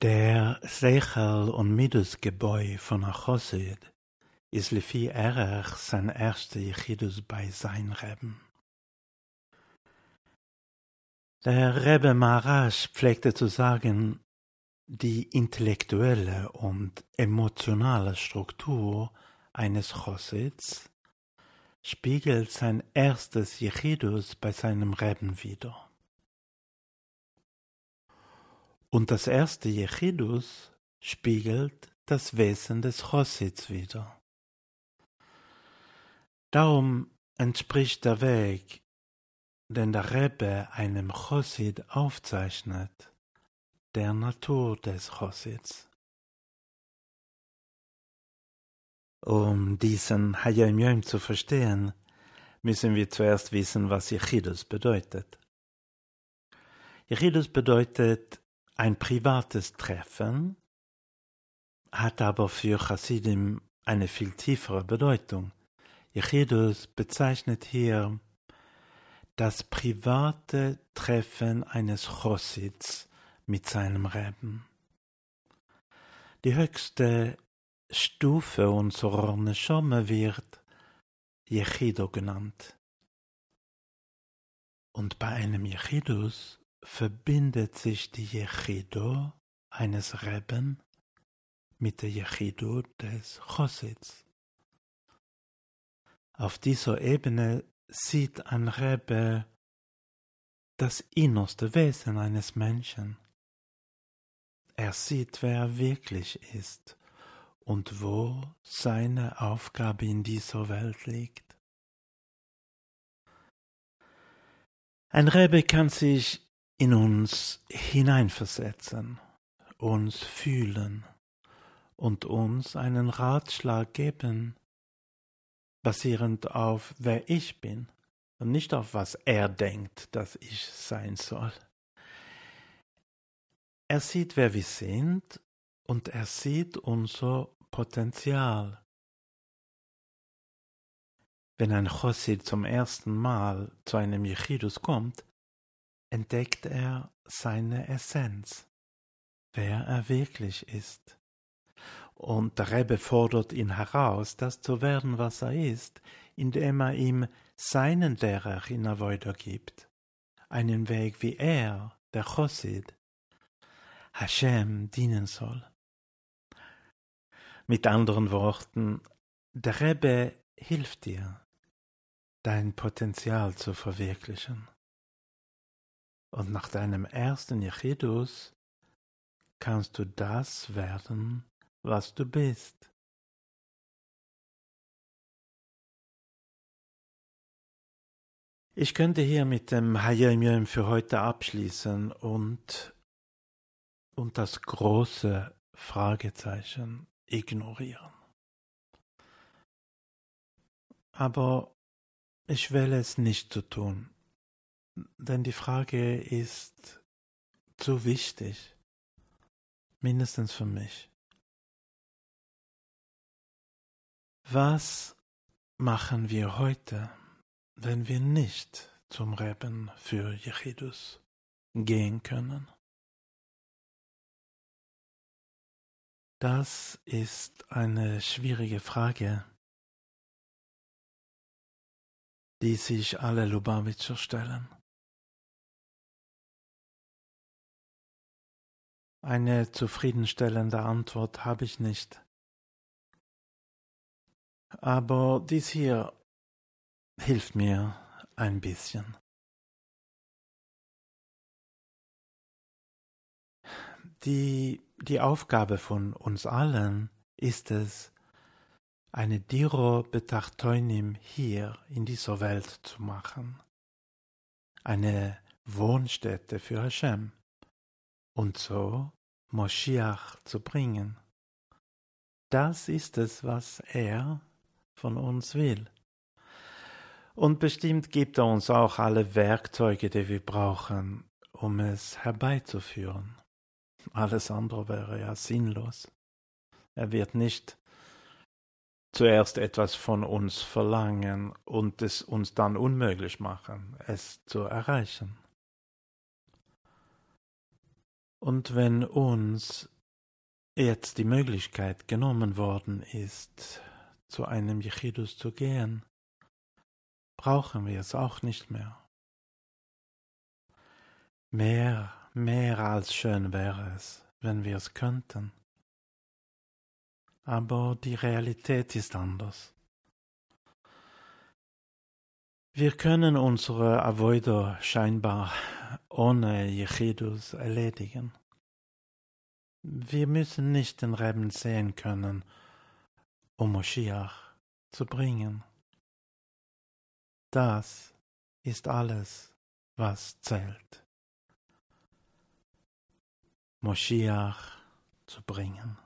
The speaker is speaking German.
Der Sechel und Middelsgebäu von Achosid ist lefi erg sein erster Yechidus bei sein Reben. Der Rebbe Marash pflegte zu sagen, die intellektuelle und emotionale Struktur eines Chosids spiegelt sein erstes Yechidus bei seinem Reben wider. Und das erste Yechidus spiegelt das Wesen des Chosids wider. Darum entspricht der Weg, den der Rebbe einem Chosid aufzeichnet, der Natur des Chosids. Um diesen Hayom Yom zu verstehen, müssen wir zuerst wissen, was Yechidus bedeutet. Yechidus bedeutet ein privates Treffen, hat aber für Chassidim eine viel tiefere Bedeutung. Yechidus bezeichnet hier das private Treffen eines Chossids mit seinem Reben. Die höchste Stufe unserer Neshome wird Yechido genannt. Und bei einem Yechidus verbindet sich die Yechido eines Reben mit der Yechido des Chosids. Auf dieser Ebene sieht ein Rebbe das innerste Wesen eines Menschen. Er sieht, wer er wirklich ist und wo seine Aufgabe in dieser Welt liegt. Ein Rebbe kann sich in uns hineinversetzen, uns fühlen und uns einen Ratschlag geben, basierend auf wer ich bin und nicht auf was er denkt, dass ich sein soll. Er sieht, wer wir sind und er sieht unser Potenzial. Wenn ein Chossid zum ersten Mal zu einem Yechidus kommt, entdeckt er seine Essenz, wer er wirklich ist. Und der Rebbe fordert ihn heraus, das zu werden, was er ist, indem er ihm seinen Derech in Avoida gibt, einen Weg, wie er, der Chosid, Hashem dienen soll. Mit anderen Worten, der Rebbe hilft dir, dein Potenzial zu verwirklichen. Und nach deinem ersten Yechidus kannst du das werden, was du bist. Ich könnte hier mit dem Hayom Yom für heute abschließen und, und das große Fragezeichen ignorieren. Aber ich wähle es nicht zu tun denn die Frage ist zu wichtig, mindestens für mich. Was machen wir heute, wenn wir nicht zum Reben für Jechidus gehen können? Das ist eine schwierige Frage, die sich alle Lubavitcher stellen. Eine zufriedenstellende Antwort habe ich nicht. Aber dies hier hilft mir ein bisschen. Die, die Aufgabe von uns allen ist es, eine Diro Betachtoinim hier in dieser Welt zu machen. Eine Wohnstätte für Hashem und so Moschiach zu bringen. Das ist es, was er von uns will. Und bestimmt gibt er uns auch alle Werkzeuge, die wir brauchen, um es herbeizuführen. Alles andere wäre ja sinnlos. Er wird nicht zuerst etwas von uns verlangen und es uns dann unmöglich machen, es zu erreichen. Und wenn uns jetzt die Möglichkeit genommen worden ist, zu einem Jechidus zu gehen, brauchen wir es auch nicht mehr. Mehr, mehr als schön wäre es, wenn wir es könnten. Aber die Realität ist anders. Wir können unsere Avoider scheinbar ohne Jechidus erledigen. Wir müssen nicht den Reben sehen können, um Moschiach zu bringen. Das ist alles, was zählt. Moschiach zu bringen.